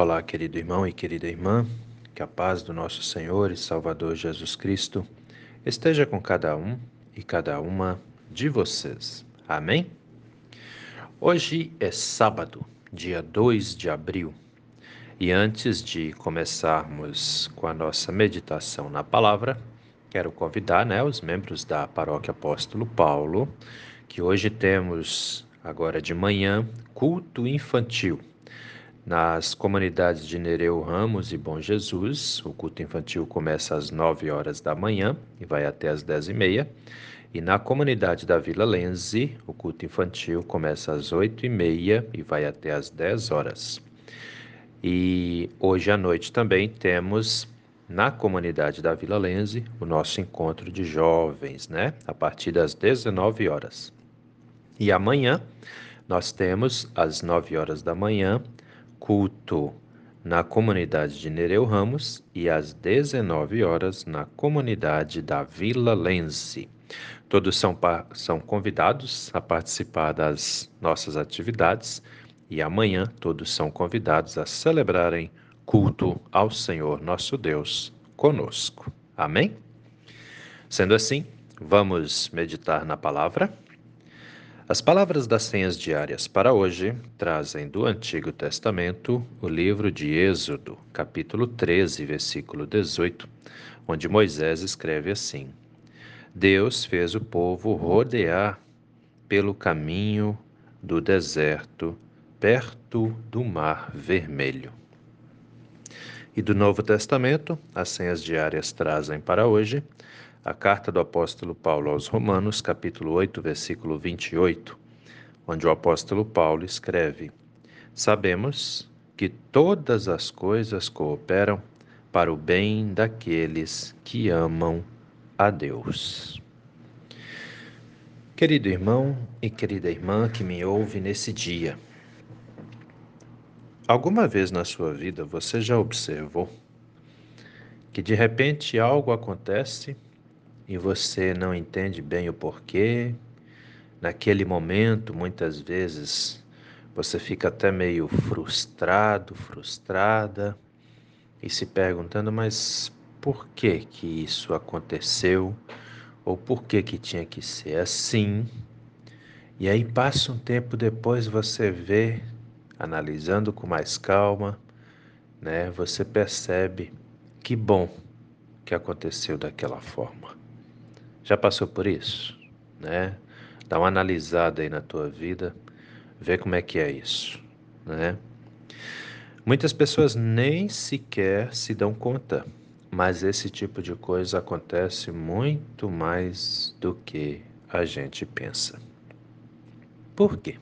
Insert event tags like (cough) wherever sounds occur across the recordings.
Olá, querido irmão e querida irmã, que a paz do nosso Senhor e Salvador Jesus Cristo esteja com cada um e cada uma de vocês. Amém? Hoje é sábado, dia 2 de abril, e antes de começarmos com a nossa meditação na palavra, quero convidar né, os membros da Paróquia Apóstolo Paulo, que hoje temos, agora de manhã, culto infantil nas comunidades de Nereu Ramos e Bom Jesus, o culto infantil começa às 9 horas da manhã e vai até às 10 e meia. E na comunidade da Vila Lenze, o culto infantil começa às 8 e meia e vai até às 10 horas. E hoje à noite também temos na comunidade da Vila Lenze o nosso encontro de jovens, né? A partir das 19 horas. E amanhã nós temos às 9 horas da manhã culto na comunidade de Nereu Ramos e às 19 horas na comunidade da Vila Lense. Todos são, são convidados a participar das nossas atividades e amanhã todos são convidados a celebrarem culto ao Senhor nosso Deus conosco. Amém? Sendo assim, vamos meditar na palavra. As palavras das senhas diárias para hoje trazem do Antigo Testamento o livro de Êxodo, capítulo 13, versículo 18, onde Moisés escreve assim: Deus fez o povo rodear pelo caminho do deserto, perto do Mar Vermelho. E do Novo Testamento, as senhas diárias trazem para hoje a carta do apóstolo Paulo aos Romanos, capítulo 8, versículo 28, onde o apóstolo Paulo escreve: Sabemos que todas as coisas cooperam para o bem daqueles que amam a Deus. Querido irmão e querida irmã que me ouve nesse dia, alguma vez na sua vida você já observou que de repente algo acontece e você não entende bem o porquê. Naquele momento, muitas vezes, você fica até meio frustrado, frustrada e se perguntando, mas por que que isso aconteceu? Ou por que que tinha que ser assim? E aí passa um tempo depois você vê, analisando com mais calma, né? Você percebe que bom que aconteceu daquela forma. Já passou por isso, né? Dá uma analisada aí na tua vida, vê como é que é isso, né? Muitas pessoas nem sequer se dão conta, mas esse tipo de coisa acontece muito mais do que a gente pensa. Por quê?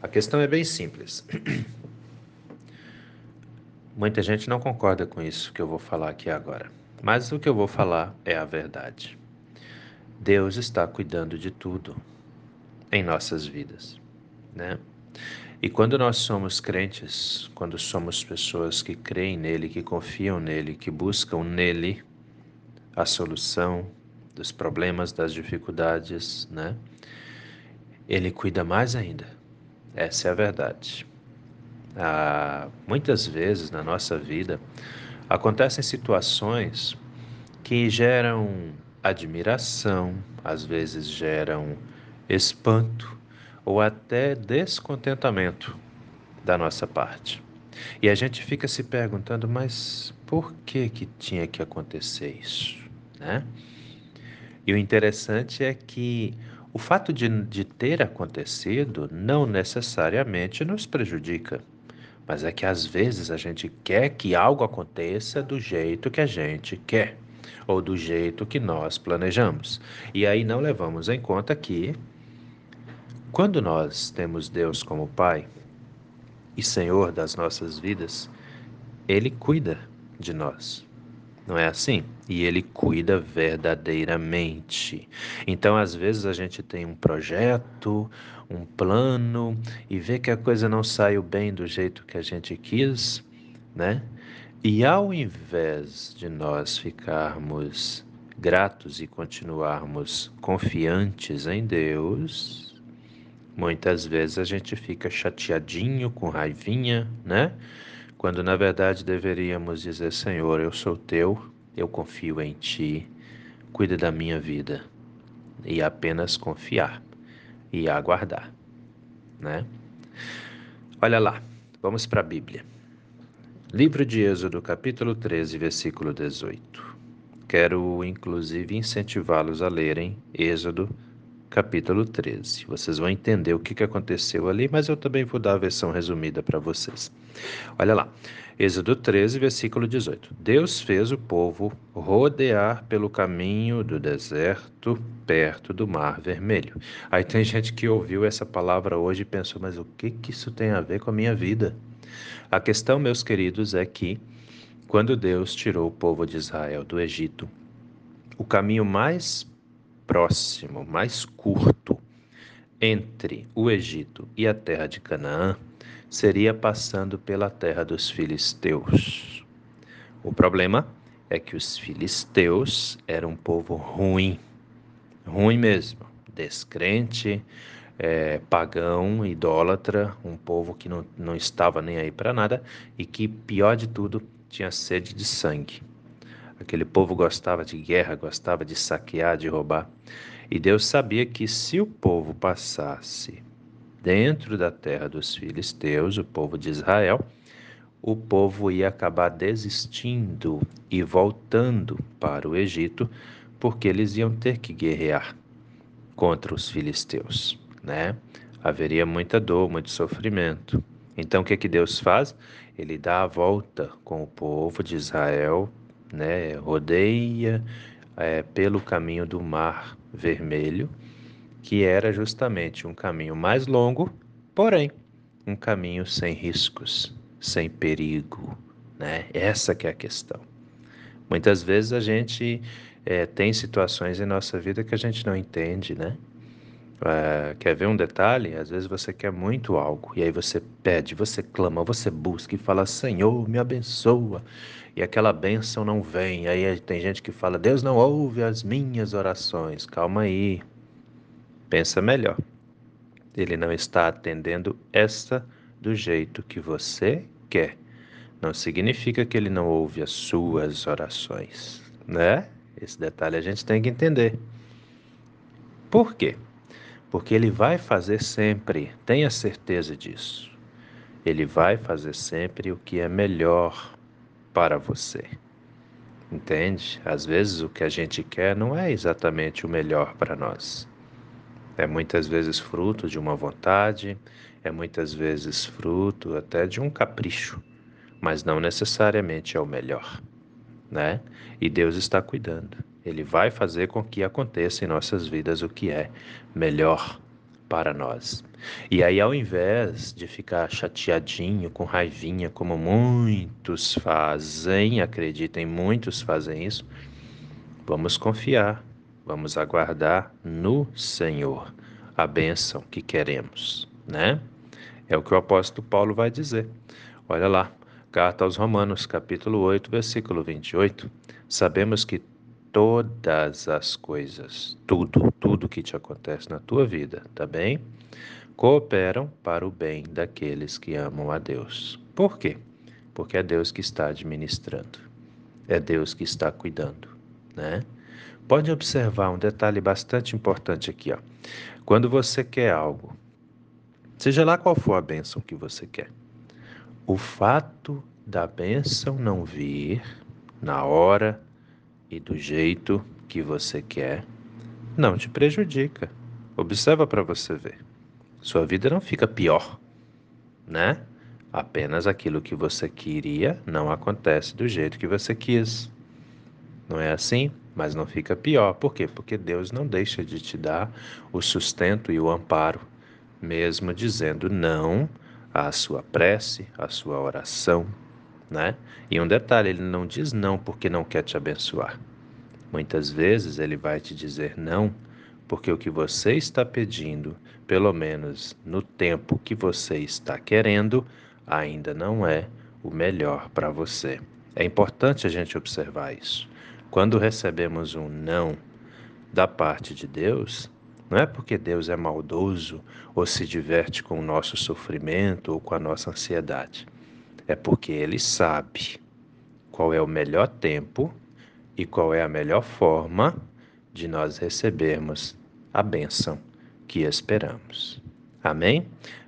A questão é bem simples. (clears throat) Muita gente não concorda com isso que eu vou falar aqui agora. Mas o que eu vou falar é a verdade. Deus está cuidando de tudo em nossas vidas, né? E quando nós somos crentes, quando somos pessoas que creem nele, que confiam nele, que buscam nele a solução dos problemas, das dificuldades, né? Ele cuida mais ainda. Essa é a verdade. Ah, muitas vezes na nossa vida, Acontecem situações que geram admiração, às vezes geram espanto ou até descontentamento da nossa parte. E a gente fica se perguntando, mas por que que tinha que acontecer isso, né? E o interessante é que o fato de, de ter acontecido não necessariamente nos prejudica. Mas é que às vezes a gente quer que algo aconteça do jeito que a gente quer, ou do jeito que nós planejamos. E aí não levamos em conta que, quando nós temos Deus como Pai e Senhor das nossas vidas, Ele cuida de nós. Não é assim? E ele cuida verdadeiramente. Então, às vezes, a gente tem um projeto, um plano e vê que a coisa não saiu bem do jeito que a gente quis, né? E ao invés de nós ficarmos gratos e continuarmos confiantes em Deus, Muitas vezes a gente fica chateadinho, com raivinha, né? Quando na verdade deveríamos dizer: Senhor, eu sou teu, eu confio em ti, cuida da minha vida. E apenas confiar e aguardar, né? Olha lá, vamos para a Bíblia. Livro de Êxodo, capítulo 13, versículo 18. Quero, inclusive, incentivá-los a lerem Êxodo, capítulo 13. Vocês vão entender o que aconteceu ali, mas eu também vou dar a versão resumida para vocês. Olha lá, Êxodo 13, versículo 18. Deus fez o povo rodear pelo caminho do deserto, perto do Mar Vermelho. Aí tem gente que ouviu essa palavra hoje e pensou, mas o que, que isso tem a ver com a minha vida? A questão, meus queridos, é que quando Deus tirou o povo de Israel do Egito, o caminho mais próximo, mais curto entre o Egito e a terra de Canaã seria passando pela terra dos filisteus. O problema é que os filisteus eram um povo ruim, ruim mesmo, descrente, é, pagão, idólatra, um povo que não, não estava nem aí para nada e que, pior de tudo, tinha sede de sangue. Aquele povo gostava de guerra, gostava de saquear, de roubar. E Deus sabia que se o povo passasse dentro da terra dos filisteus, o povo de Israel, o povo ia acabar desistindo e voltando para o Egito, porque eles iam ter que guerrear contra os filisteus né? Haveria muita dor, muito sofrimento. Então o que que Deus faz? Ele dá a volta com o povo de Israel, né? Rodeia é, pelo caminho do Mar Vermelho, que era justamente um caminho mais longo, porém um caminho sem riscos, sem perigo, né? Essa que é a questão. Muitas vezes a gente é, tem situações em nossa vida que a gente não entende, né? É, quer ver um detalhe? Às vezes você quer muito algo e aí você pede, você clama, você busca e fala: Senhor, me abençoa. E aquela bênção não vem. Aí tem gente que fala: Deus não ouve as minhas orações. Calma aí. Pensa melhor. Ele não está atendendo essa do jeito que você quer. Não significa que ele não ouve as suas orações, né? Esse detalhe a gente tem que entender. Por quê? porque Ele vai fazer sempre, tenha certeza disso. Ele vai fazer sempre o que é melhor para você. Entende? Às vezes o que a gente quer não é exatamente o melhor para nós. É muitas vezes fruto de uma vontade, é muitas vezes fruto até de um capricho, mas não necessariamente é o melhor, né? E Deus está cuidando. Ele vai fazer com que aconteça em nossas vidas o que é melhor para nós. E aí, ao invés de ficar chateadinho, com raivinha, como muitos fazem, acreditem, muitos fazem isso, vamos confiar, vamos aguardar no Senhor a bênção que queremos, né? É o que o apóstolo Paulo vai dizer. Olha lá, carta aos Romanos, capítulo 8, versículo 28. Sabemos que todas as coisas, tudo, tudo que te acontece na tua vida, tá bem? Cooperam para o bem daqueles que amam a Deus. Por quê? Porque é Deus que está administrando, é Deus que está cuidando, né? Pode observar um detalhe bastante importante aqui, ó. Quando você quer algo, seja lá qual for a bênção que você quer, o fato da bênção não vir na hora e do jeito que você quer não te prejudica. Observa para você ver. Sua vida não fica pior, né? Apenas aquilo que você queria não acontece do jeito que você quis. Não é assim? Mas não fica pior. Por quê? Porque Deus não deixa de te dar o sustento e o amparo, mesmo dizendo não à sua prece, à sua oração, né? E um detalhe, ele não diz não porque não quer te abençoar. Muitas vezes ele vai te dizer não, porque o que você está pedindo, pelo menos no tempo que você está querendo, ainda não é o melhor para você. É importante a gente observar isso. Quando recebemos um não da parte de Deus, Não é porque Deus é maldoso ou se diverte com o nosso sofrimento ou com a nossa ansiedade. É porque Ele sabe qual é o melhor tempo e qual é a melhor forma de nós recebermos a bênção que esperamos. Amém?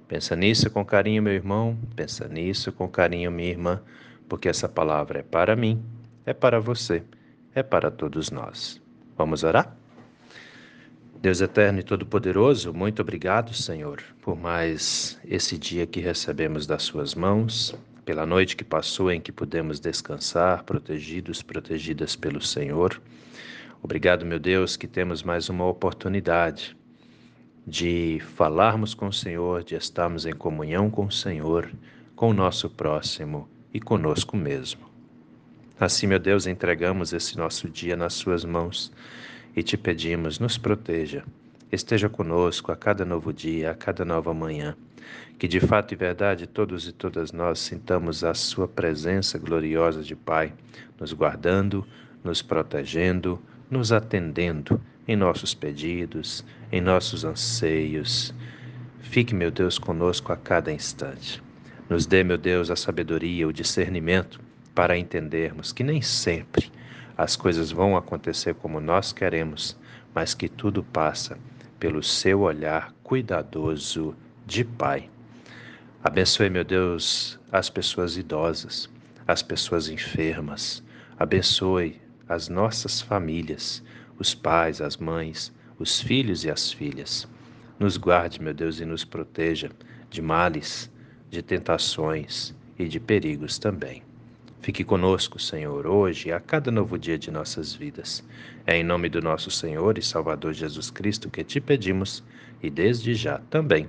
Pensa nisso com carinho, meu irmão. Pensa nisso com carinho, minha irmã, porque essa palavra é para mim, é para você, é para todos nós. Vamos orar? Deus eterno e todo-poderoso, muito obrigado, Senhor, por mais esse dia que recebemos das Suas mãos, pela noite que passou em que pudemos descansar, protegidos, protegidas pelo Senhor. Obrigado, meu Deus, que temos mais uma oportunidade de falarmos com o Senhor, de estarmos em comunhão com o Senhor, com o nosso próximo e conosco mesmo. Assim, meu Deus, entregamos esse nosso dia nas Suas mãos e te pedimos, nos proteja. Esteja conosco a cada novo dia, a cada nova manhã. Que de fato e verdade todos e todas nós sintamos a Sua presença gloriosa de Pai, nos guardando, nos protegendo, nos atendendo em nossos pedidos, em nossos anseios. Fique, meu Deus, conosco a cada instante. Nos dê, meu Deus, a sabedoria, o discernimento para entendermos que nem sempre as coisas vão acontecer como nós queremos, mas que tudo passa pelo seu olhar cuidadoso de Pai. Abençoe, meu Deus, as pessoas idosas, as pessoas enfermas. Abençoe as nossas famílias, os pais, as mães, os filhos e as filhas. Nos guarde, meu Deus, e nos proteja de males, de tentações e de perigos também. Fique conosco, Senhor, hoje e a cada novo dia de nossas vidas. É em nome do nosso Senhor e Salvador Jesus Cristo que te pedimos e desde já também